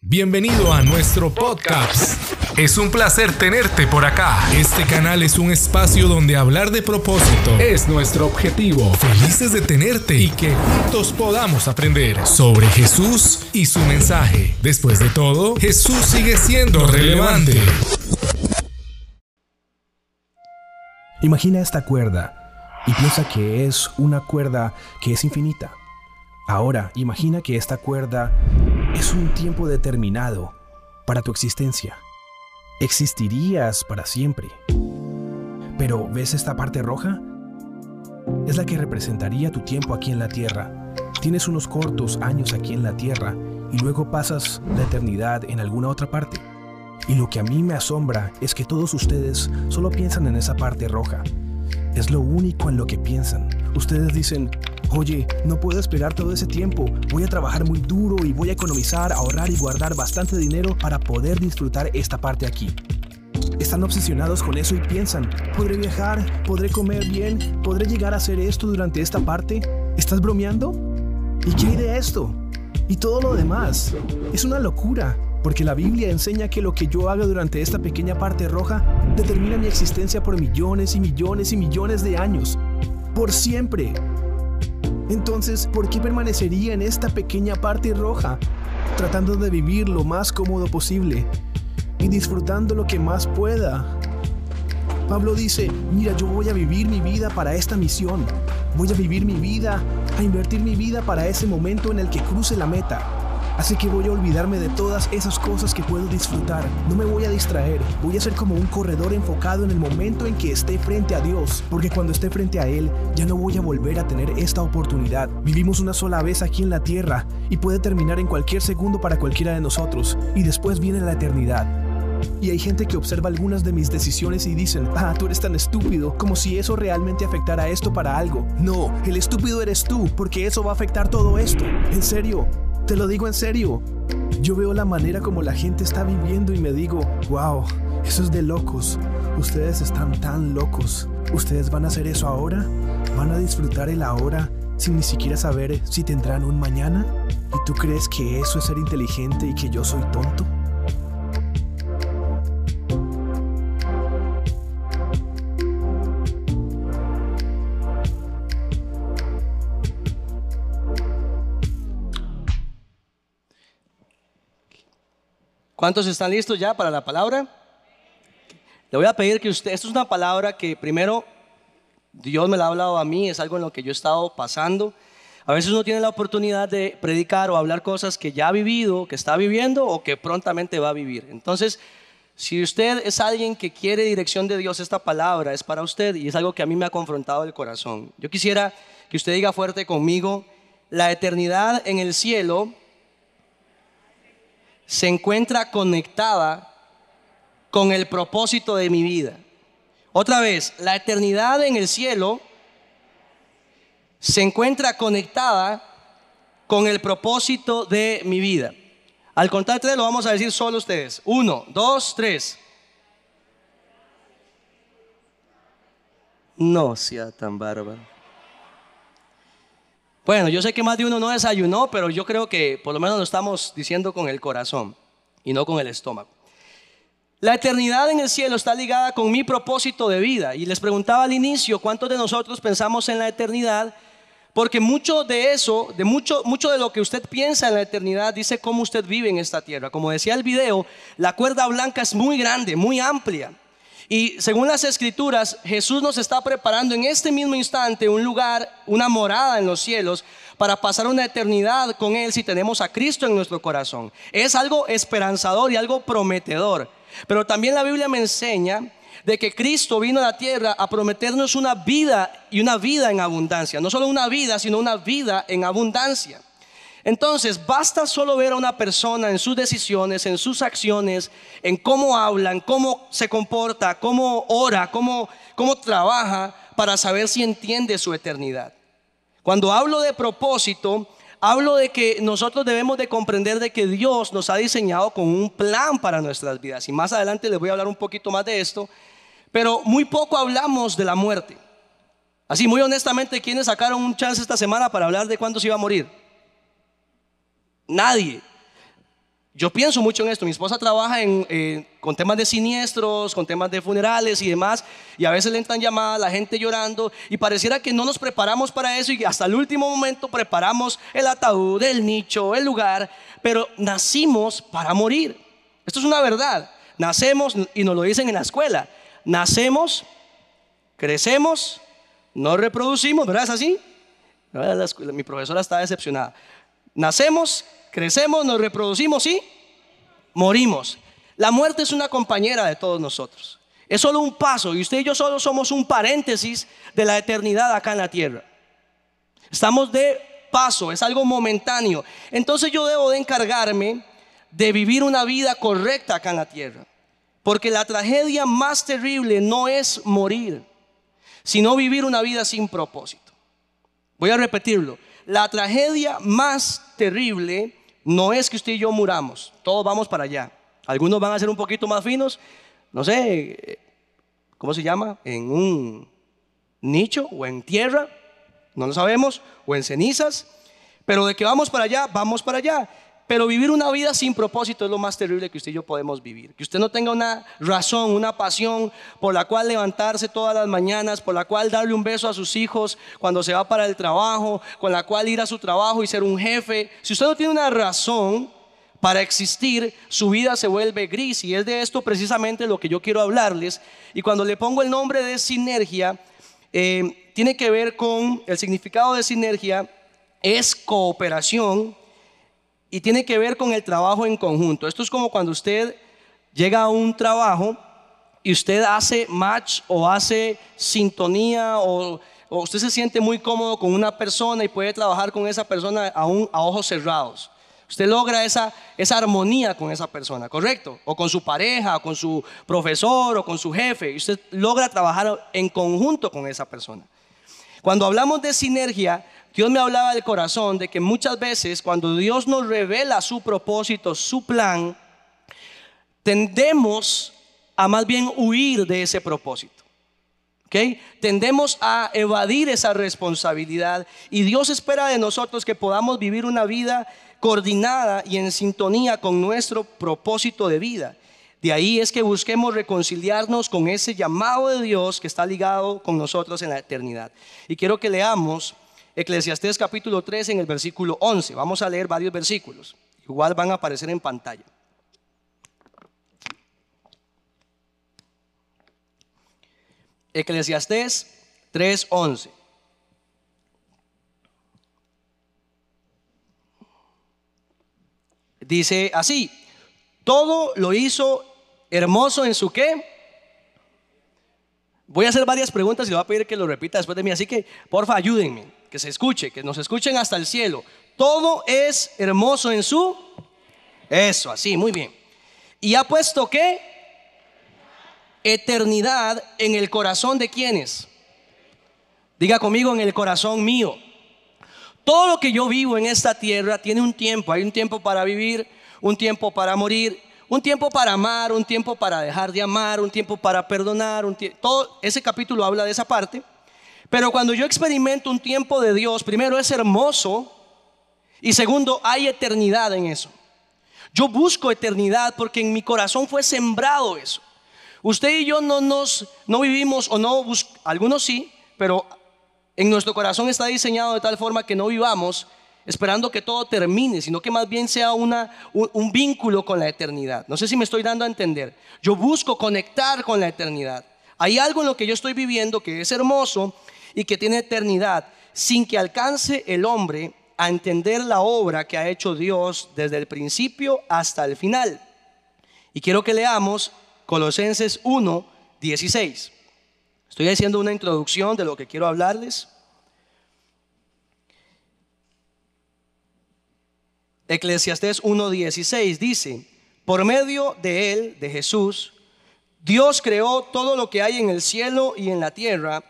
Bienvenido a nuestro podcast. Es un placer tenerte por acá. Este canal es un espacio donde hablar de propósito es nuestro objetivo. Felices de tenerte y que juntos podamos aprender sobre Jesús y su mensaje. Después de todo, Jesús sigue siendo relevante. Imagina esta cuerda y piensa que es una cuerda que es infinita. Ahora, imagina que esta cuerda es un tiempo determinado para tu existencia. Existirías para siempre. Pero, ¿ves esta parte roja? Es la que representaría tu tiempo aquí en la Tierra. Tienes unos cortos años aquí en la Tierra y luego pasas la eternidad en alguna otra parte. Y lo que a mí me asombra es que todos ustedes solo piensan en esa parte roja. Es lo único en lo que piensan. Ustedes dicen, oye, no puedo esperar todo ese tiempo, voy a trabajar muy duro y voy a economizar, ahorrar y guardar bastante dinero para poder disfrutar esta parte aquí. Están obsesionados con eso y piensan, ¿podré viajar? ¿Podré comer bien? ¿Podré llegar a hacer esto durante esta parte? ¿Estás bromeando? ¿Y qué hay de esto? Y todo lo demás. Es una locura, porque la Biblia enseña que lo que yo haga durante esta pequeña parte roja determina mi existencia por millones y millones y millones de años. Por siempre. Entonces, ¿por qué permanecería en esta pequeña parte roja, tratando de vivir lo más cómodo posible y disfrutando lo que más pueda? Pablo dice, mira, yo voy a vivir mi vida para esta misión, voy a vivir mi vida, a invertir mi vida para ese momento en el que cruce la meta. Así que voy a olvidarme de todas esas cosas que puedo disfrutar. No me voy a distraer. Voy a ser como un corredor enfocado en el momento en que esté frente a Dios. Porque cuando esté frente a Él, ya no voy a volver a tener esta oportunidad. Vivimos una sola vez aquí en la tierra y puede terminar en cualquier segundo para cualquiera de nosotros. Y después viene la eternidad. Y hay gente que observa algunas de mis decisiones y dicen, ah, tú eres tan estúpido, como si eso realmente afectara esto para algo. No, el estúpido eres tú, porque eso va a afectar todo esto. En serio, te lo digo en serio. Yo veo la manera como la gente está viviendo y me digo, wow, eso es de locos. Ustedes están tan locos. ¿Ustedes van a hacer eso ahora? ¿Van a disfrutar el ahora sin ni siquiera saber si tendrán un mañana? ¿Y tú crees que eso es ser inteligente y que yo soy tonto? ¿Cuántos están listos ya para la palabra? Le voy a pedir que usted, esto es una palabra que primero Dios me la ha hablado a mí, es algo en lo que yo he estado pasando. A veces uno tiene la oportunidad de predicar o hablar cosas que ya ha vivido, que está viviendo o que prontamente va a vivir. Entonces, si usted es alguien que quiere dirección de Dios, esta palabra es para usted y es algo que a mí me ha confrontado el corazón. Yo quisiera que usted diga fuerte conmigo, la eternidad en el cielo se encuentra conectada con el propósito de mi vida. Otra vez, la eternidad en el cielo se encuentra conectada con el propósito de mi vida. Al contar tres lo vamos a decir solo ustedes. Uno, dos, tres. No sea tan bárbaro. Bueno, yo sé que más de uno no desayunó, pero yo creo que por lo menos lo estamos diciendo con el corazón y no con el estómago. La eternidad en el cielo está ligada con mi propósito de vida. Y les preguntaba al inicio, ¿cuántos de nosotros pensamos en la eternidad? Porque mucho de eso, de mucho, mucho de lo que usted piensa en la eternidad, dice cómo usted vive en esta tierra. Como decía el video, la cuerda blanca es muy grande, muy amplia. Y según las escrituras, Jesús nos está preparando en este mismo instante un lugar, una morada en los cielos para pasar una eternidad con Él si tenemos a Cristo en nuestro corazón. Es algo esperanzador y algo prometedor. Pero también la Biblia me enseña de que Cristo vino a la tierra a prometernos una vida y una vida en abundancia. No solo una vida, sino una vida en abundancia. Entonces, basta solo ver a una persona en sus decisiones, en sus acciones, en cómo hablan, cómo se comporta, cómo ora, cómo, cómo trabaja, para saber si entiende su eternidad. Cuando hablo de propósito, hablo de que nosotros debemos de comprender de que Dios nos ha diseñado con un plan para nuestras vidas. Y más adelante les voy a hablar un poquito más de esto. Pero muy poco hablamos de la muerte. Así, muy honestamente, ¿quiénes sacaron un chance esta semana para hablar de cuándo se iba a morir? Nadie. Yo pienso mucho en esto. Mi esposa trabaja en, con temas de siniestros, con temas de funerales y demás. Y a veces le entran llamadas, la gente llorando. Y pareciera que no nos preparamos para eso y hasta el último momento preparamos el ataúd, el nicho, el lugar. Pero nacimos para morir. Esto es una verdad. Nacemos, y nos lo dicen en la escuela. Nacemos, crecemos, nos reproducimos, ¿verdad? ¿Es así? Mi profesora está decepcionada. Nacemos, crecemos, nos reproducimos y morimos. La muerte es una compañera de todos nosotros. Es solo un paso y usted y yo solo somos un paréntesis de la eternidad acá en la tierra. Estamos de paso, es algo momentáneo. Entonces yo debo de encargarme de vivir una vida correcta acá en la tierra. Porque la tragedia más terrible no es morir, sino vivir una vida sin propósito. Voy a repetirlo. La tragedia más terrible no es que usted y yo muramos, todos vamos para allá. Algunos van a ser un poquito más finos, no sé, ¿cómo se llama? En un nicho o en tierra, no lo sabemos, o en cenizas, pero de que vamos para allá, vamos para allá. Pero vivir una vida sin propósito es lo más terrible que usted y yo podemos vivir. Que usted no tenga una razón, una pasión por la cual levantarse todas las mañanas, por la cual darle un beso a sus hijos cuando se va para el trabajo, con la cual ir a su trabajo y ser un jefe. Si usted no tiene una razón para existir, su vida se vuelve gris. Y es de esto precisamente lo que yo quiero hablarles. Y cuando le pongo el nombre de sinergia, eh, tiene que ver con el significado de sinergia, es cooperación y tiene que ver con el trabajo en conjunto. Esto es como cuando usted llega a un trabajo y usted hace match o hace sintonía o, usted se siente muy cómodo con una persona y puede trabajar con esa persona aún a ojos cerrados. Usted logra esa, esa armonía con esa persona, ¿correcto? O con su pareja, o con su profesor, o con su jefe. Usted logra trabajar en conjunto con esa persona. Cuando hablamos de sinergia, Dios me hablaba del corazón de que muchas veces cuando Dios nos revela su propósito, su plan, tendemos a más bien huir de ese propósito. ¿Okay? Tendemos a evadir esa responsabilidad y Dios espera de nosotros que podamos vivir una vida coordinada y en sintonía con nuestro propósito de vida. De ahí es que busquemos reconciliarnos con ese llamado de Dios que está ligado con nosotros en la eternidad. Y quiero que leamos Eclesiastés capítulo 3 en el versículo 11. Vamos a leer varios versículos. Igual van a aparecer en pantalla. Eclesiastés 3:11. Dice así, todo lo hizo hermoso en su qué. Voy a hacer varias preguntas y le voy a pedir que lo repita después de mí, así que porfa ayúdenme que se escuche, que nos escuchen hasta el cielo. Todo es hermoso en su... Eso, así, muy bien. Y ha puesto qué? Eternidad en el corazón de quienes. Diga conmigo en el corazón mío. Todo lo que yo vivo en esta tierra tiene un tiempo. Hay un tiempo para vivir, un tiempo para morir, un tiempo para amar, un tiempo para dejar de amar, un tiempo para perdonar. Un todo ese capítulo habla de esa parte. Pero cuando yo experimento un tiempo de Dios, primero es hermoso y segundo hay eternidad en eso. Yo busco eternidad porque en mi corazón fue sembrado eso. Usted y yo no nos no vivimos o no algunos sí, pero en nuestro corazón está diseñado de tal forma que no vivamos esperando que todo termine, sino que más bien sea una, un, un vínculo con la eternidad. No sé si me estoy dando a entender. Yo busco conectar con la eternidad. Hay algo en lo que yo estoy viviendo que es hermoso y que tiene eternidad, sin que alcance el hombre a entender la obra que ha hecho Dios desde el principio hasta el final. Y quiero que leamos Colosenses 1, 16. Estoy haciendo una introducción de lo que quiero hablarles. Eclesiastés 1:16 dice, por medio de él, de Jesús, Dios creó todo lo que hay en el cielo y en la tierra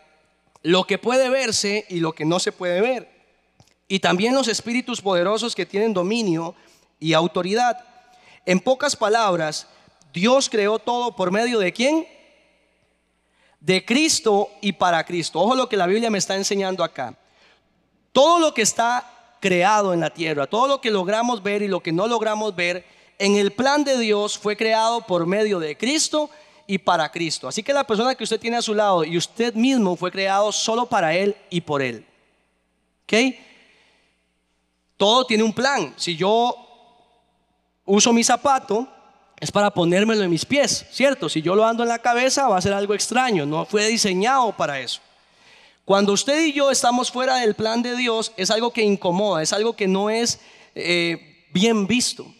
lo que puede verse y lo que no se puede ver. Y también los espíritus poderosos que tienen dominio y autoridad. En pocas palabras, Dios creó todo por medio de quién? De Cristo y para Cristo. Ojo lo que la Biblia me está enseñando acá. Todo lo que está creado en la tierra, todo lo que logramos ver y lo que no logramos ver, en el plan de Dios fue creado por medio de Cristo y para Cristo. Así que la persona que usted tiene a su lado y usted mismo fue creado solo para Él y por Él. ¿Ok? Todo tiene un plan. Si yo uso mi zapato, es para ponérmelo en mis pies, ¿cierto? Si yo lo ando en la cabeza va a ser algo extraño, no fue diseñado para eso. Cuando usted y yo estamos fuera del plan de Dios, es algo que incomoda, es algo que no es eh, bien visto,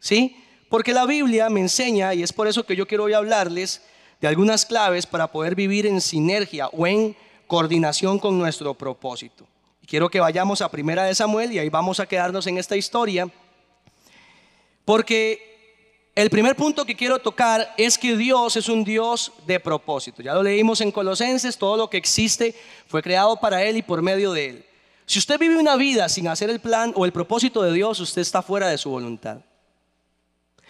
¿sí? Porque la Biblia me enseña, y es por eso que yo quiero hoy hablarles de algunas claves para poder vivir en sinergia o en coordinación con nuestro propósito. quiero que vayamos a Primera de Samuel y ahí vamos a quedarnos en esta historia, porque el primer punto que quiero tocar es que Dios es un Dios de propósito. Ya lo leímos en Colosenses, todo lo que existe fue creado para Él y por medio de Él. Si usted vive una vida sin hacer el plan o el propósito de Dios, usted está fuera de su voluntad.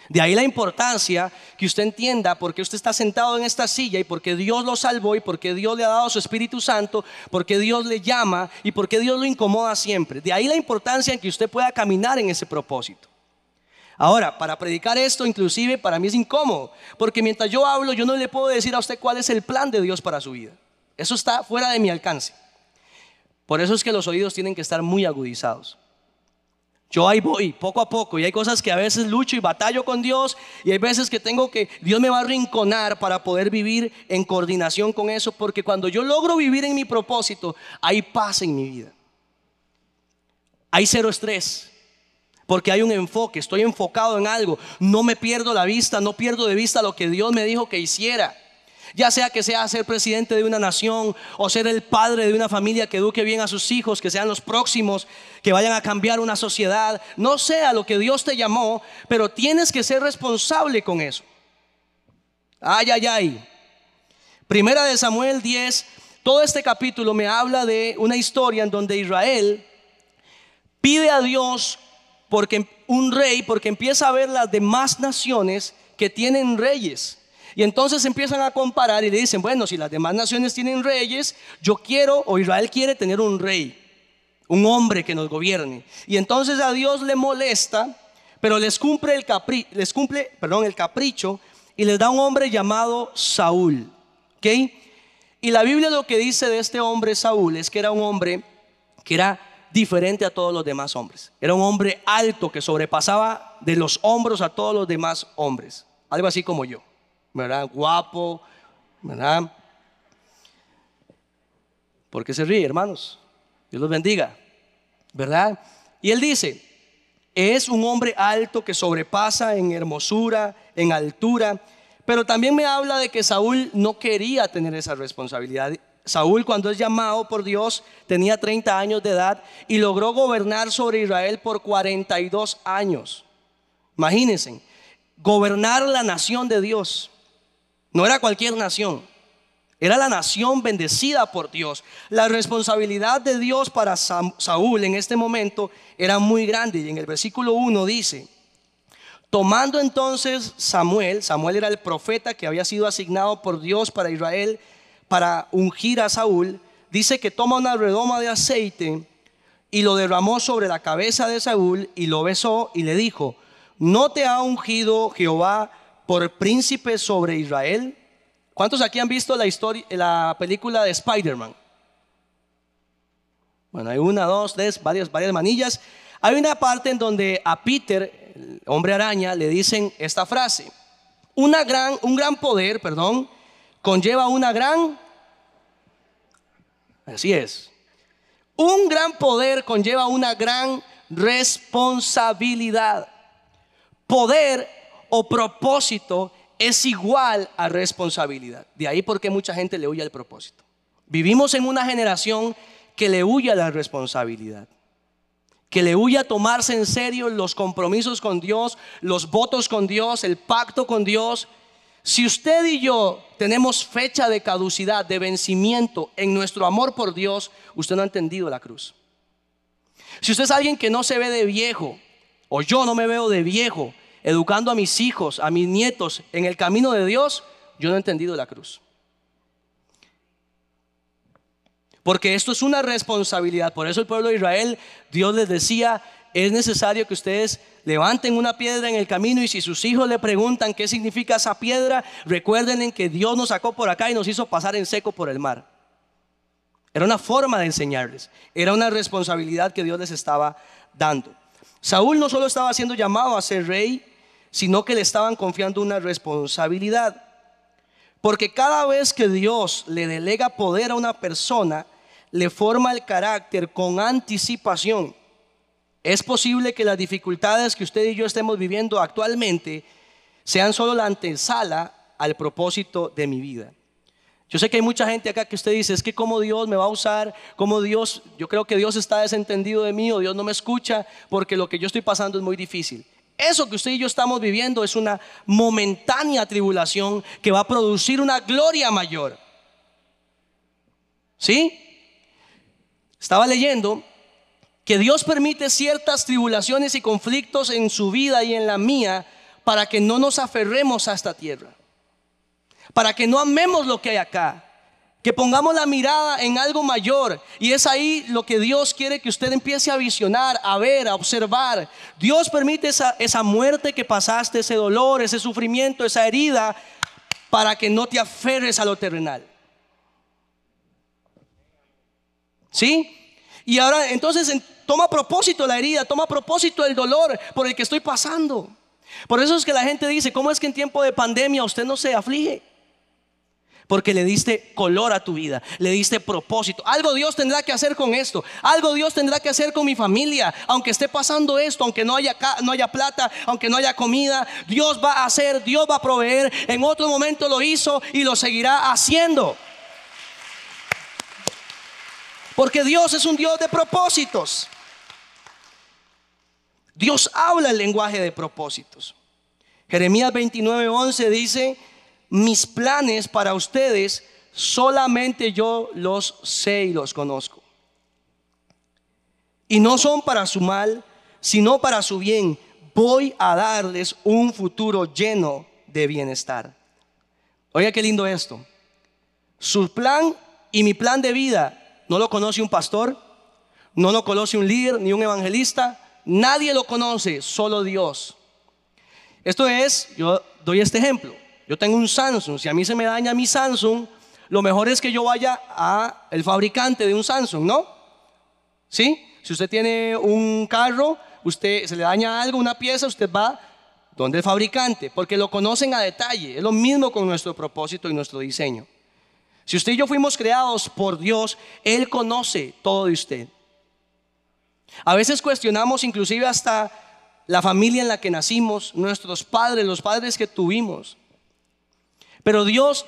De ahí la importancia que usted entienda por qué usted está sentado en esta silla y por qué Dios lo salvó y por qué Dios le ha dado su Espíritu Santo, por qué Dios le llama y por qué Dios lo incomoda siempre. De ahí la importancia en que usted pueda caminar en ese propósito. Ahora, para predicar esto inclusive para mí es incómodo, porque mientras yo hablo yo no le puedo decir a usted cuál es el plan de Dios para su vida. Eso está fuera de mi alcance. Por eso es que los oídos tienen que estar muy agudizados. Yo ahí voy, poco a poco, y hay cosas que a veces lucho y batallo con Dios, y hay veces que tengo que, Dios me va a rinconar para poder vivir en coordinación con eso, porque cuando yo logro vivir en mi propósito, hay paz en mi vida. Hay cero estrés, porque hay un enfoque, estoy enfocado en algo, no me pierdo la vista, no pierdo de vista lo que Dios me dijo que hiciera. Ya sea que sea ser presidente de una nación o ser el padre de una familia que eduque bien a sus hijos, que sean los próximos, que vayan a cambiar una sociedad, no sea lo que Dios te llamó, pero tienes que ser responsable con eso. Ay, ay, ay. Primera de Samuel 10, todo este capítulo me habla de una historia en donde Israel pide a Dios porque un rey, porque empieza a ver las demás naciones que tienen reyes. Y entonces empiezan a comparar y le dicen, bueno, si las demás naciones tienen reyes, yo quiero o Israel quiere tener un rey, un hombre que nos gobierne. Y entonces a Dios le molesta, pero les cumple el, capri les cumple, perdón, el capricho y les da un hombre llamado Saúl. Y la Biblia lo que dice de este hombre Saúl es que era un hombre que era diferente a todos los demás hombres. Era un hombre alto que sobrepasaba de los hombros a todos los demás hombres. Algo así como yo, ¿verdad? Guapo, ¿verdad? ¿Por qué se ríe, hermanos? Dios los bendiga, ¿verdad? Y él dice, es un hombre alto que sobrepasa en hermosura, en altura, pero también me habla de que Saúl no quería tener esa responsabilidad. Saúl cuando es llamado por Dios tenía 30 años de edad y logró gobernar sobre Israel por 42 años. Imagínense, gobernar la nación de Dios. No era cualquier nación, era la nación bendecida por Dios. La responsabilidad de Dios para Saúl en este momento era muy grande y en el versículo 1 dice, tomando entonces Samuel, Samuel era el profeta que había sido asignado por Dios para Israel, para ungir a Saúl, dice que toma una redoma de aceite y lo derramó sobre la cabeza de Saúl y lo besó y le dijo, ¿no te ha ungido Jehová por príncipe sobre Israel? ¿Cuántos aquí han visto la, historia, la película de Spider-Man? Bueno, hay una, dos, tres, varias, varias manillas. Hay una parte en donde a Peter, el hombre araña, le dicen esta frase. Una gran, un gran poder, perdón, conlleva una gran, así es, un gran poder conlleva una gran responsabilidad. Poder o propósito es igual a responsabilidad. De ahí porque mucha gente le huye al propósito. Vivimos en una generación que le huye a la responsabilidad, que le huye a tomarse en serio los compromisos con Dios, los votos con Dios, el pacto con Dios si usted y yo tenemos fecha de caducidad, de vencimiento en nuestro amor por Dios, usted no ha entendido la cruz. Si usted es alguien que no se ve de viejo, o yo no me veo de viejo, educando a mis hijos, a mis nietos en el camino de Dios, yo no he entendido la cruz. Porque esto es una responsabilidad. Por eso el pueblo de Israel, Dios les decía, es necesario que ustedes levanten una piedra en el camino y si sus hijos le preguntan qué significa esa piedra, recuerden en que Dios nos sacó por acá y nos hizo pasar en seco por el mar. Era una forma de enseñarles, era una responsabilidad que Dios les estaba dando. Saúl no solo estaba siendo llamado a ser rey, sino que le estaban confiando una responsabilidad. Porque cada vez que Dios le delega poder a una persona, le forma el carácter con anticipación. Es posible que las dificultades que usted y yo estemos viviendo actualmente sean solo la antesala al propósito de mi vida. Yo sé que hay mucha gente acá que usted dice, es que cómo Dios me va a usar, cómo Dios, yo creo que Dios está desentendido de mí o Dios no me escucha porque lo que yo estoy pasando es muy difícil. Eso que usted y yo estamos viviendo es una momentánea tribulación que va a producir una gloria mayor. ¿Sí? Estaba leyendo que Dios permite ciertas tribulaciones y conflictos en su vida y en la mía para que no nos aferremos a esta tierra, para que no amemos lo que hay acá, que pongamos la mirada en algo mayor. Y es ahí lo que Dios quiere que usted empiece a visionar, a ver, a observar. Dios permite esa, esa muerte que pasaste, ese dolor, ese sufrimiento, esa herida, para que no te aferres a lo terrenal. ¿Sí? Y ahora entonces toma propósito la herida, toma propósito el dolor por el que estoy pasando. Por eso es que la gente dice, ¿cómo es que en tiempo de pandemia usted no se aflige? Porque le diste color a tu vida, le diste propósito. Algo Dios tendrá que hacer con esto. Algo Dios tendrá que hacer con mi familia. Aunque esté pasando esto, aunque no haya, no haya plata, aunque no haya comida, Dios va a hacer, Dios va a proveer. En otro momento lo hizo y lo seguirá haciendo. Porque Dios es un Dios de propósitos. Dios habla el lenguaje de propósitos. Jeremías 29:11 dice, mis planes para ustedes solamente yo los sé y los conozco. Y no son para su mal, sino para su bien. Voy a darles un futuro lleno de bienestar. Oiga qué lindo esto. Su plan y mi plan de vida no lo conoce un pastor, no lo conoce un líder ni un evangelista, nadie lo conoce, solo Dios. Esto es, yo doy este ejemplo. Yo tengo un Samsung, si a mí se me daña mi Samsung, lo mejor es que yo vaya a el fabricante de un Samsung, ¿no? ¿Sí? Si usted tiene un carro, usted se le daña algo, una pieza, usted va donde el fabricante, porque lo conocen a detalle. Es lo mismo con nuestro propósito y nuestro diseño. Si usted y yo fuimos creados por Dios, Él conoce todo de usted. A veces cuestionamos inclusive hasta la familia en la que nacimos, nuestros padres, los padres que tuvimos. Pero Dios,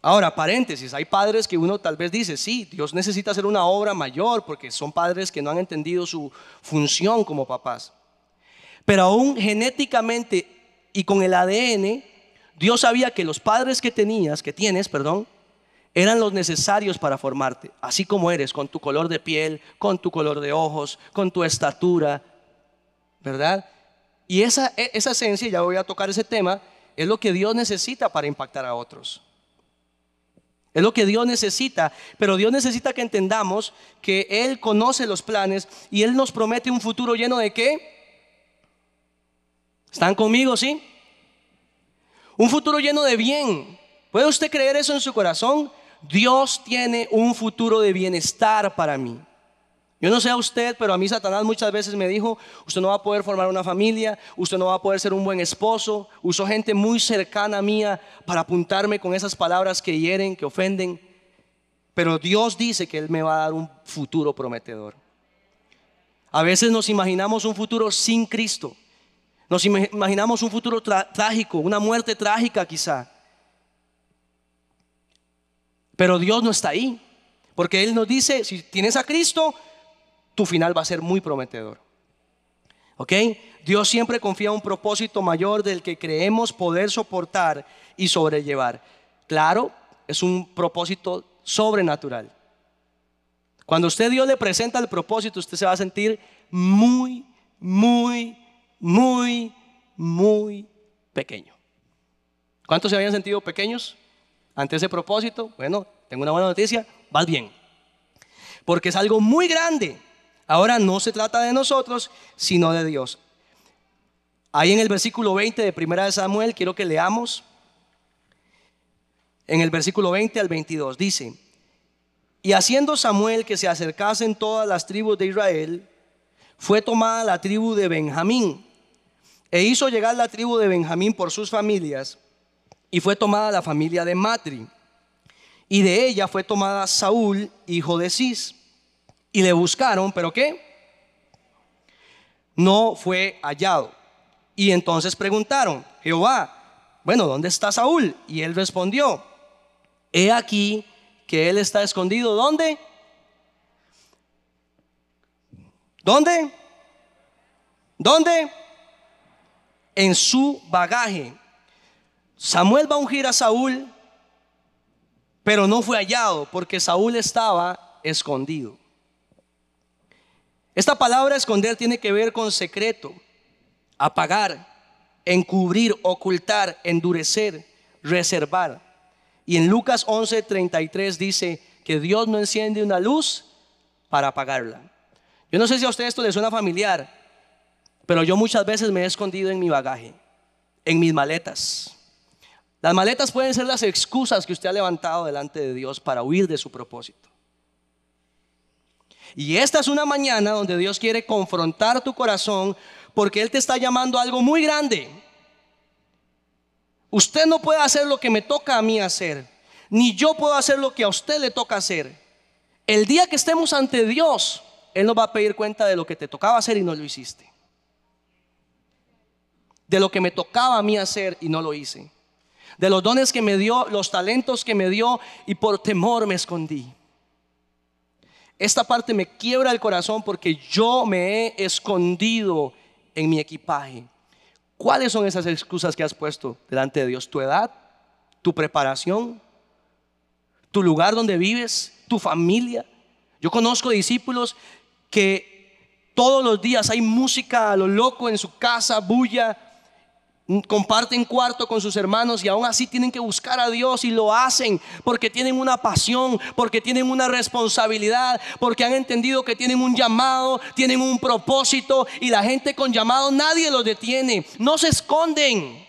ahora paréntesis, hay padres que uno tal vez dice, sí, Dios necesita hacer una obra mayor porque son padres que no han entendido su función como papás. Pero aún genéticamente y con el ADN, Dios sabía que los padres que tenías, que tienes, perdón, eran los necesarios para formarte, así como eres, con tu color de piel, con tu color de ojos, con tu estatura, ¿verdad? Y esa, e, esa esencia, ya voy a tocar ese tema, es lo que Dios necesita para impactar a otros. Es lo que Dios necesita, pero Dios necesita que entendamos que Él conoce los planes y Él nos promete un futuro lleno de qué? ¿Están conmigo, sí? Un futuro lleno de bien. ¿Puede usted creer eso en su corazón? Dios tiene un futuro de bienestar para mí. Yo no sé a usted, pero a mí Satanás muchas veces me dijo, usted no va a poder formar una familia, usted no va a poder ser un buen esposo. Usó gente muy cercana a mía para apuntarme con esas palabras que hieren, que ofenden. Pero Dios dice que Él me va a dar un futuro prometedor. A veces nos imaginamos un futuro sin Cristo. Nos imaginamos un futuro trágico, una muerte trágica quizá. Pero Dios no está ahí. Porque Él nos dice, si tienes a Cristo, tu final va a ser muy prometedor. ¿Ok? Dios siempre confía un propósito mayor del que creemos poder soportar y sobrellevar. Claro, es un propósito sobrenatural. Cuando usted Dios le presenta el propósito, usted se va a sentir muy, muy, muy, muy pequeño. ¿Cuántos se habían sentido pequeños? ante ese propósito, bueno, tengo una buena noticia, vas bien. Porque es algo muy grande, Ahora no se trata de nosotros, sino de Dios. Ahí en el versículo 20 de Primera de Samuel, quiero que leamos. En el versículo 20 al 22 dice, y haciendo Samuel que se acercasen todas las tribus de Israel, fue tomada la tribu de Benjamín, e hizo llegar la tribu de Benjamín por sus familias, y fue tomada la familia de Matri, y de ella fue tomada Saúl, hijo de Cis, y le buscaron, pero ¿qué? No fue hallado. Y entonces preguntaron, Jehová, bueno, ¿dónde está Saúl? Y él respondió, he aquí que él está escondido, ¿dónde? ¿Dónde? ¿Dónde? En su bagaje. Samuel va a ungir a Saúl, pero no fue hallado porque Saúl estaba escondido. Esta palabra esconder tiene que ver con secreto, apagar, encubrir, ocultar, endurecer, reservar. Y en Lucas 11:33 dice que Dios no enciende una luz para apagarla. Yo no sé si a usted esto le suena familiar, pero yo muchas veces me he escondido en mi bagaje, en mis maletas. Las maletas pueden ser las excusas que usted ha levantado delante de Dios para huir de su propósito. Y esta es una mañana donde Dios quiere confrontar tu corazón porque Él te está llamando a algo muy grande. Usted no puede hacer lo que me toca a mí hacer, ni yo puedo hacer lo que a usted le toca hacer. El día que estemos ante Dios, Él nos va a pedir cuenta de lo que te tocaba hacer y no lo hiciste. De lo que me tocaba a mí hacer y no lo hice. De los dones que me dio, los talentos que me dio y por temor me escondí. Esta parte me quiebra el corazón porque yo me he escondido en mi equipaje. ¿Cuáles son esas excusas que has puesto delante de Dios? ¿Tu edad? ¿Tu preparación? ¿Tu lugar donde vives? ¿Tu familia? Yo conozco discípulos que todos los días hay música a lo loco en su casa, bulla, comparten cuarto con sus hermanos y aún así tienen que buscar a Dios y lo hacen porque tienen una pasión, porque tienen una responsabilidad, porque han entendido que tienen un llamado, tienen un propósito y la gente con llamado nadie los detiene, no se esconden.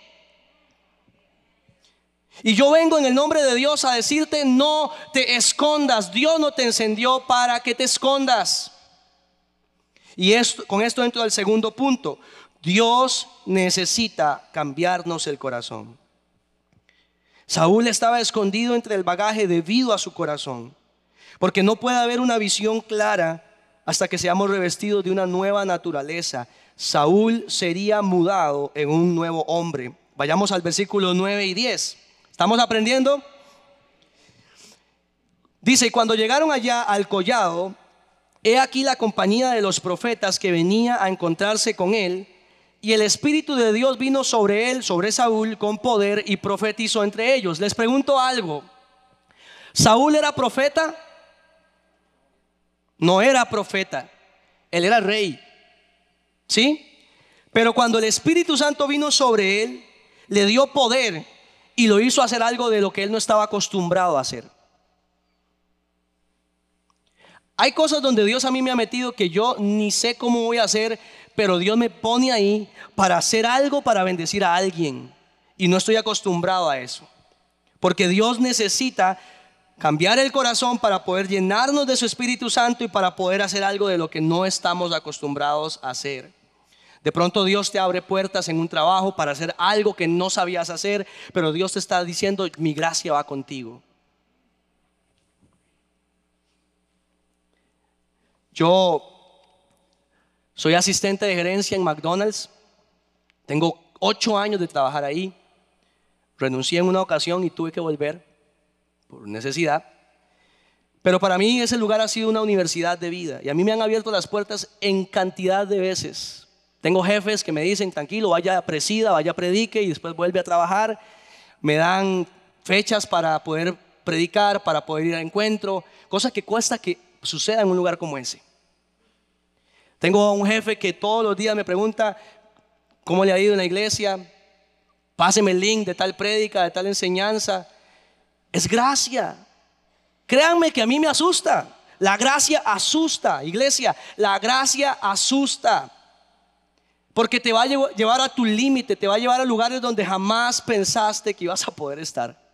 Y yo vengo en el nombre de Dios a decirte, no te escondas, Dios no te encendió para que te escondas. Y esto, con esto entro al segundo punto. Dios necesita cambiarnos el corazón. Saúl estaba escondido entre el bagaje debido a su corazón, porque no puede haber una visión clara hasta que seamos revestidos de una nueva naturaleza. Saúl sería mudado en un nuevo hombre. Vayamos al versículo 9 y 10. ¿Estamos aprendiendo? Dice, cuando llegaron allá al collado, he aquí la compañía de los profetas que venía a encontrarse con él y el Espíritu de Dios vino sobre él, sobre Saúl, con poder y profetizó entre ellos. Les pregunto algo. ¿Saúl era profeta? No era profeta. Él era rey. ¿Sí? Pero cuando el Espíritu Santo vino sobre él, le dio poder y lo hizo hacer algo de lo que él no estaba acostumbrado a hacer. Hay cosas donde Dios a mí me ha metido que yo ni sé cómo voy a hacer, pero Dios me pone ahí para hacer algo para bendecir a alguien. Y no estoy acostumbrado a eso. Porque Dios necesita cambiar el corazón para poder llenarnos de su Espíritu Santo y para poder hacer algo de lo que no estamos acostumbrados a hacer. De pronto Dios te abre puertas en un trabajo para hacer algo que no sabías hacer, pero Dios te está diciendo, mi gracia va contigo. Yo soy asistente de gerencia en McDonald's. Tengo ocho años de trabajar ahí. Renuncié en una ocasión y tuve que volver por necesidad. Pero para mí ese lugar ha sido una universidad de vida y a mí me han abierto las puertas en cantidad de veces. Tengo jefes que me dicen, tranquilo, vaya presida, vaya predique y después vuelve a trabajar. Me dan fechas para poder predicar, para poder ir a encuentro, cosa que cuesta que suceda en un lugar como ese. Tengo un jefe que todos los días me pregunta cómo le ha ido en la iglesia. Páseme el link de tal prédica, de tal enseñanza. Es gracia. Créanme que a mí me asusta. La gracia asusta, iglesia, la gracia asusta. Porque te va a llevar a tu límite, te va a llevar a lugares donde jamás pensaste que ibas a poder estar.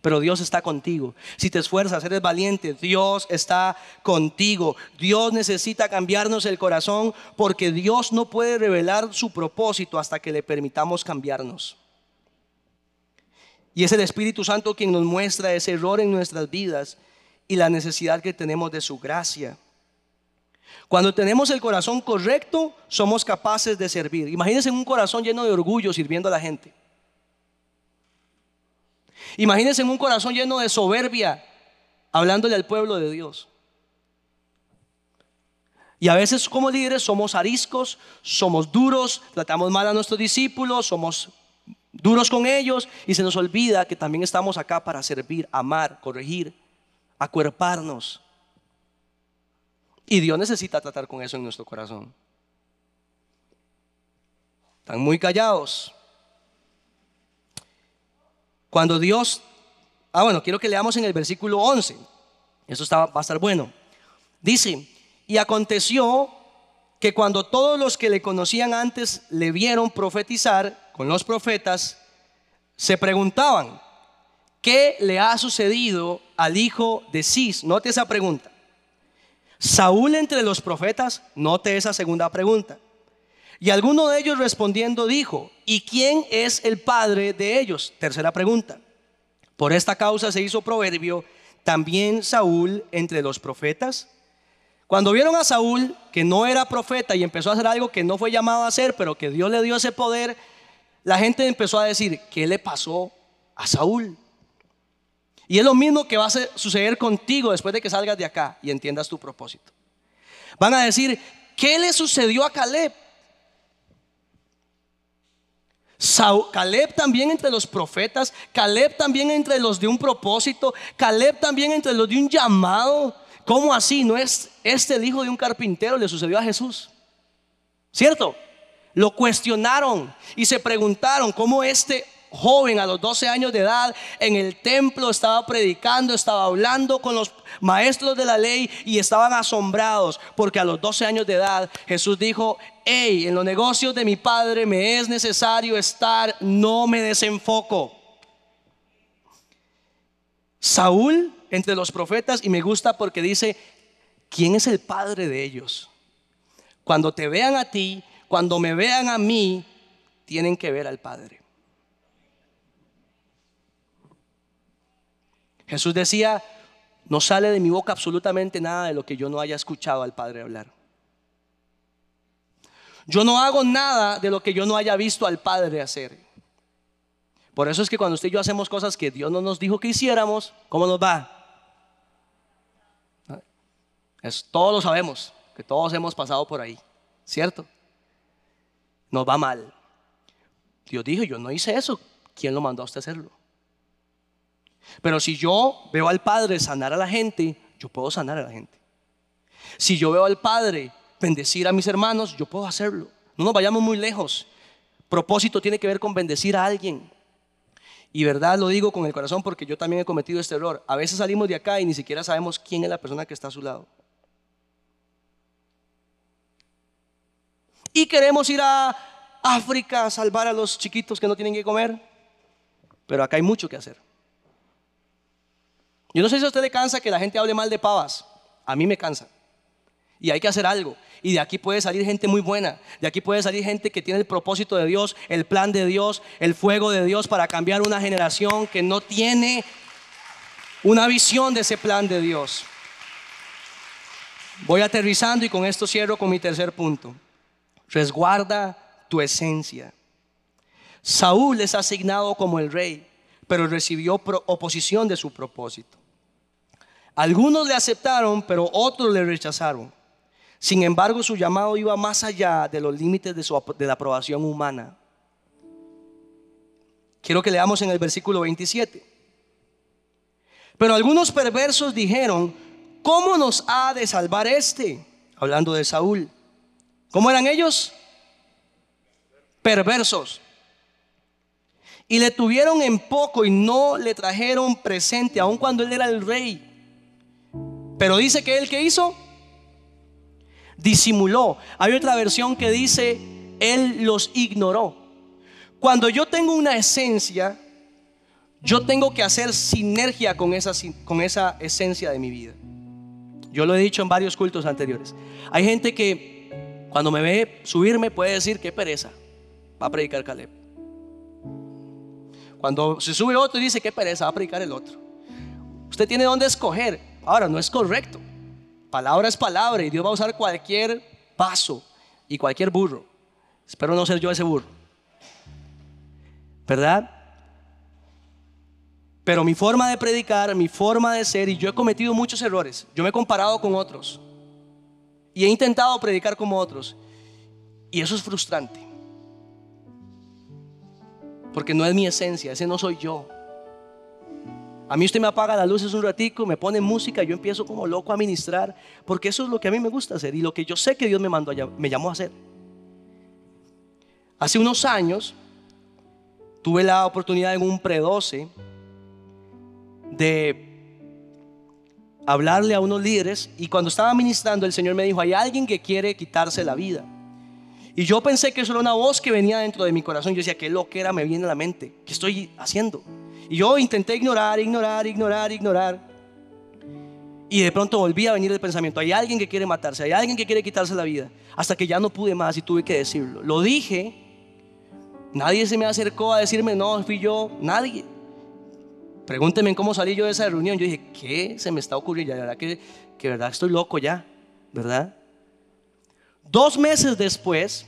Pero Dios está contigo. Si te esfuerzas, eres valiente, Dios está contigo. Dios necesita cambiarnos el corazón porque Dios no puede revelar su propósito hasta que le permitamos cambiarnos. Y es el Espíritu Santo quien nos muestra ese error en nuestras vidas y la necesidad que tenemos de su gracia. Cuando tenemos el corazón correcto, somos capaces de servir. Imagínense un corazón lleno de orgullo sirviendo a la gente. Imagínense un corazón lleno de soberbia hablándole al pueblo de Dios. Y a veces como líderes somos ariscos, somos duros, tratamos mal a nuestros discípulos, somos duros con ellos y se nos olvida que también estamos acá para servir, amar, corregir, acuerparnos. Y Dios necesita tratar con eso en nuestro corazón. Están muy callados. Cuando Dios, ah bueno, quiero que leamos en el versículo 11. Eso va a estar bueno. Dice, y aconteció que cuando todos los que le conocían antes le vieron profetizar con los profetas, se preguntaban, ¿qué le ha sucedido al hijo de Cis? Note esa pregunta. Saúl entre los profetas, note esa segunda pregunta. Y alguno de ellos respondiendo dijo, ¿y quién es el padre de ellos? Tercera pregunta. Por esta causa se hizo proverbio también Saúl entre los profetas. Cuando vieron a Saúl que no era profeta y empezó a hacer algo que no fue llamado a hacer, pero que Dios le dio ese poder, la gente empezó a decir, ¿qué le pasó a Saúl? Y es lo mismo que va a suceder contigo después de que salgas de acá y entiendas tu propósito. Van a decir, ¿qué le sucedió a Caleb? Caleb también entre los profetas, Caleb también entre los de un propósito, Caleb también entre los de un llamado. ¿Cómo así? ¿No es este el hijo de un carpintero? Le sucedió a Jesús. ¿Cierto? Lo cuestionaron y se preguntaron cómo este joven a los 12 años de edad en el templo estaba predicando, estaba hablando con los maestros de la ley y estaban asombrados porque a los 12 años de edad Jesús dijo, en los negocios de mi padre me es necesario estar, no me desenfoco. Saúl entre los profetas y me gusta porque dice, ¿quién es el padre de ellos? Cuando te vean a ti, cuando me vean a mí, tienen que ver al Padre. Jesús decía, no sale de mi boca absolutamente nada de lo que yo no haya escuchado al Padre hablar. Yo no hago nada de lo que yo no haya visto al Padre hacer. Por eso es que cuando usted y yo hacemos cosas que Dios no nos dijo que hiciéramos, ¿cómo nos va? Es, todos lo sabemos, que todos hemos pasado por ahí, ¿cierto? Nos va mal. Dios dijo, yo no hice eso. ¿Quién lo mandó a usted hacerlo? Pero si yo veo al Padre sanar a la gente, yo puedo sanar a la gente. Si yo veo al Padre bendecir a mis hermanos, yo puedo hacerlo. No nos vayamos muy lejos. Propósito tiene que ver con bendecir a alguien. Y verdad lo digo con el corazón porque yo también he cometido este error. A veces salimos de acá y ni siquiera sabemos quién es la persona que está a su lado. Y queremos ir a África a salvar a los chiquitos que no tienen que comer. Pero acá hay mucho que hacer. Yo no sé si a usted le cansa que la gente hable mal de pavas. A mí me cansa. Y hay que hacer algo. Y de aquí puede salir gente muy buena. De aquí puede salir gente que tiene el propósito de Dios, el plan de Dios, el fuego de Dios para cambiar una generación que no tiene una visión de ese plan de Dios. Voy aterrizando y con esto cierro con mi tercer punto. Resguarda tu esencia. Saúl es asignado como el rey, pero recibió oposición de su propósito. Algunos le aceptaron, pero otros le rechazaron. Sin embargo, su llamado iba más allá de los límites de, la aprobación humana. Quiero que leamos en el versículo 27. Pero algunos perversos dijeron, ¿cómo nos ha de salvar este? Hablando de Saúl. ¿Cómo eran ellos? Perversos. Y le tuvieron en poco y no le trajeron presente, aun cuando él era el rey. Pero dice que él que hizo disimuló. Hay otra versión que dice él los ignoró. Cuando yo tengo una esencia, yo tengo que hacer sinergia con esa, con esa esencia de mi vida. Yo lo he dicho en varios cultos anteriores. Hay gente que cuando me ve subirme puede decir que pereza. Va a predicar Caleb. Cuando se sube otro y dice que pereza, va a predicar el otro. Usted tiene dónde escoger. Ahora, no es correcto. Palabra es palabra y Dios va a usar cualquier paso y cualquier burro. Espero no ser yo ese burro. ¿Verdad? Pero mi forma de predicar, mi forma de ser, y yo he cometido muchos errores. Yo me he comparado con otros. Y he intentado predicar como otros. Y eso es frustrante. Porque no es mi esencia, ese no soy yo. A mí usted me apaga las luces un ratico, me pone música, yo empiezo como loco a ministrar, porque eso es lo que a mí me gusta hacer y lo que yo sé que Dios me mandó, me llamó a hacer. Hace unos años tuve la oportunidad en un pre-12 de hablarle a unos líderes y cuando estaba ministrando el Señor me dijo, hay alguien que quiere quitarse la vida. Y yo pensé que eso era una voz que venía dentro de mi corazón. Yo decía, qué lo que era me viene a la mente. ¿Qué estoy haciendo? Y yo intenté ignorar, ignorar, ignorar, ignorar. Y de pronto volví a venir el pensamiento, hay alguien que quiere matarse, hay alguien que quiere quitarse la vida. Hasta que ya no pude más y tuve que decirlo. Lo dije, nadie se me acercó a decirme, no, fui yo, nadie. Pregúnteme cómo salí yo de esa reunión. Yo dije, ¿qué se me está ocurriendo? Ya, verdad que, que verdad estoy loco ya, ¿verdad? Dos meses después,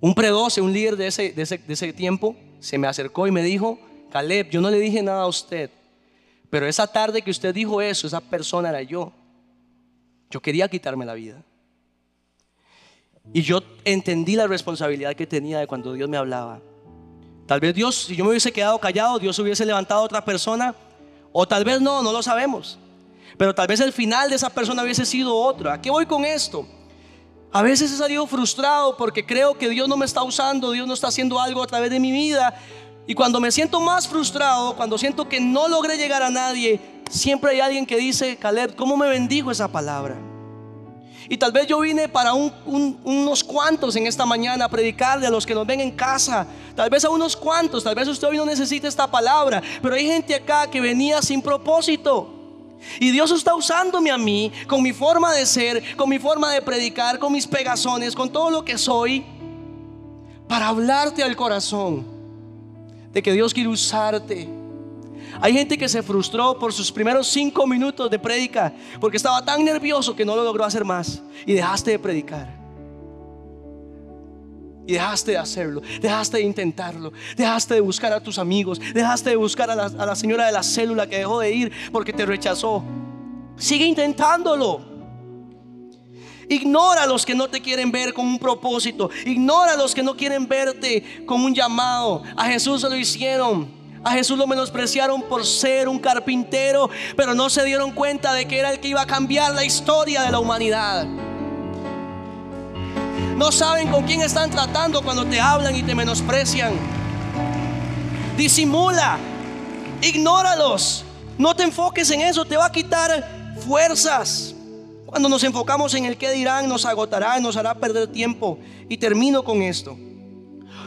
un pre-12, un líder de ese, de, ese, de ese tiempo, se me acercó y me dijo, Caleb, yo no le dije nada a usted, pero esa tarde que usted dijo eso, esa persona era yo. Yo quería quitarme la vida. Y yo entendí la responsabilidad que tenía de cuando Dios me hablaba. Tal vez Dios, si yo me hubiese quedado callado, Dios hubiese levantado a otra persona, o tal vez no, no lo sabemos. Pero tal vez el final de esa persona hubiese sido otro. ¿A qué voy con esto? A veces he salido frustrado porque creo que Dios no me está usando, Dios no está haciendo algo a través de mi vida. Y cuando me siento más frustrado, cuando siento que no logré llegar a nadie, siempre hay alguien que dice, Caleb, ¿cómo me bendijo esa palabra? Y tal vez yo vine para unos cuantos en esta mañana a predicarle a los que nos ven en casa. Tal vez a unos cuantos, tal vez usted hoy no necesita esta palabra. Pero hay gente acá que venía sin propósito. Y Dios está usándome a mí con mi forma de ser, con mi forma de predicar, con mis pegazones, con todo lo que soy, para hablarte al corazón de que Dios quiere usarte. Hay gente que se frustró por sus primeros cinco minutos de prédica porque estaba tan nervioso que no lo logró hacer más y dejaste de predicar. Y dejaste de hacerlo, dejaste de intentarlo, dejaste de buscar a tus amigos, dejaste de buscar a a la señora de la célula que dejó de ir porque te rechazó. Sigue intentándolo. Ignora a los que no te quieren ver con un propósito. Ignora a los que no quieren verte con un llamado. A Jesús se lo hicieron. A Jesús lo menospreciaron por ser un carpintero, pero no se dieron cuenta de que era el que iba a cambiar la historia de la humanidad. No saben con quién están tratando cuando te hablan y te menosprecian. Disimula, ignóralos. No te enfoques en eso, te va a quitar fuerzas. Cuando nos enfocamos en el que dirán, nos agotará, nos hará perder tiempo. Y termino con esto.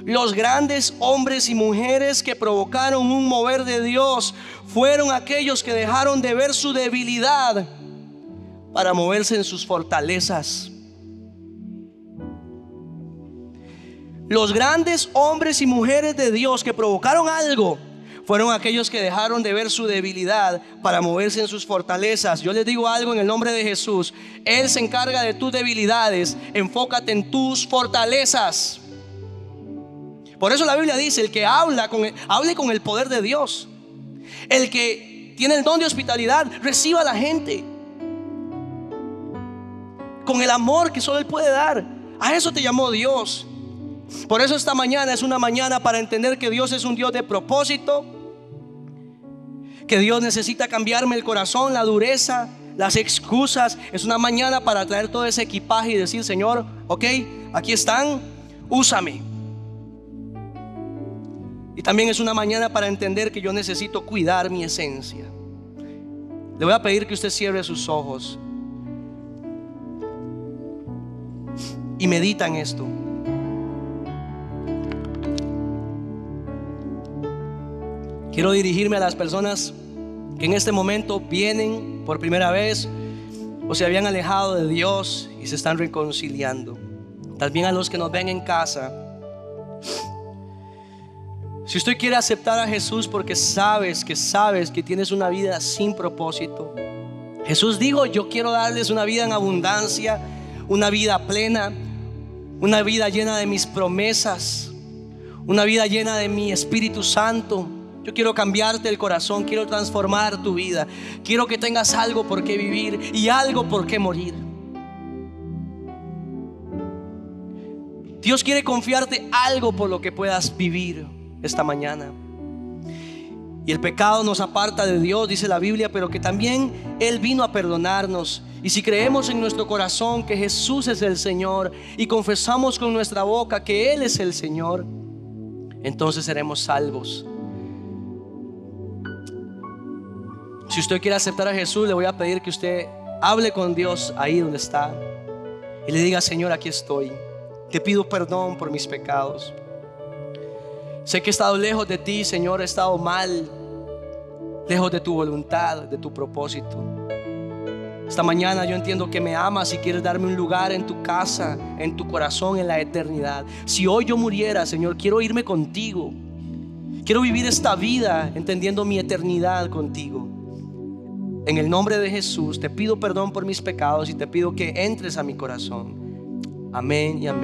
Los grandes hombres y mujeres que provocaron un mover de Dios fueron aquellos que dejaron de ver su debilidad para moverse en sus fortalezas. Los grandes hombres y mujeres de Dios que provocaron algo fueron aquellos que dejaron de ver su debilidad para moverse en sus fortalezas. Yo les digo algo en el nombre de Jesús. Él se encarga de tus debilidades. Enfócate en tus fortalezas. Por eso la Biblia dice, el que habla con hable con el poder de Dios. El que tiene el don de hospitalidad, reciba a la gente. Con el amor que solo Él puede dar. A eso te llamó Dios. Por eso esta mañana es una mañana para entender que Dios es un Dios de propósito, que Dios necesita cambiarme el corazón, la dureza, las excusas. Es una mañana para traer todo ese equipaje y decir, Señor, ok, aquí están, úsame. Y también es una mañana para entender que yo necesito cuidar mi esencia. Le voy a pedir que usted cierre sus ojos y medita en esto. Quiero dirigirme a las personas que en este momento vienen por primera vez o se habían alejado de Dios y se están reconciliando. También a los que nos ven en casa. Si usted quiere aceptar a Jesús porque sabes que sabes que tienes una vida sin propósito. Jesús dijo, yo quiero darles una vida en abundancia, una vida plena, una vida llena de mis promesas, una vida llena de mi Espíritu Santo. Yo quiero cambiarte el corazón, quiero transformar tu vida. Quiero que tengas algo por qué vivir y algo por qué morir. Dios quiere confiarte algo por lo que puedas vivir esta mañana. Y el pecado nos aparta de Dios, dice la Biblia, pero que también Él vino a perdonarnos. Y si creemos en nuestro corazón que Jesús es el Señor y confesamos con nuestra boca que Él es el Señor, entonces seremos salvos. Si usted quiere aceptar a Jesús, le voy a pedir que usted hable con Dios ahí donde está y le diga, Señor, aquí estoy. Te pido perdón por mis pecados. Sé que he estado lejos de ti, Señor, he estado mal, lejos de tu voluntad, de tu propósito. Esta mañana yo entiendo que me amas y quieres darme un lugar en tu casa, en tu corazón, en la eternidad. Si hoy yo muriera, Señor, quiero irme contigo. Quiero vivir esta vida entendiendo mi eternidad contigo. En el nombre de Jesús te pido perdón por mis pecados y te pido que entres a mi corazón. Amén y amén.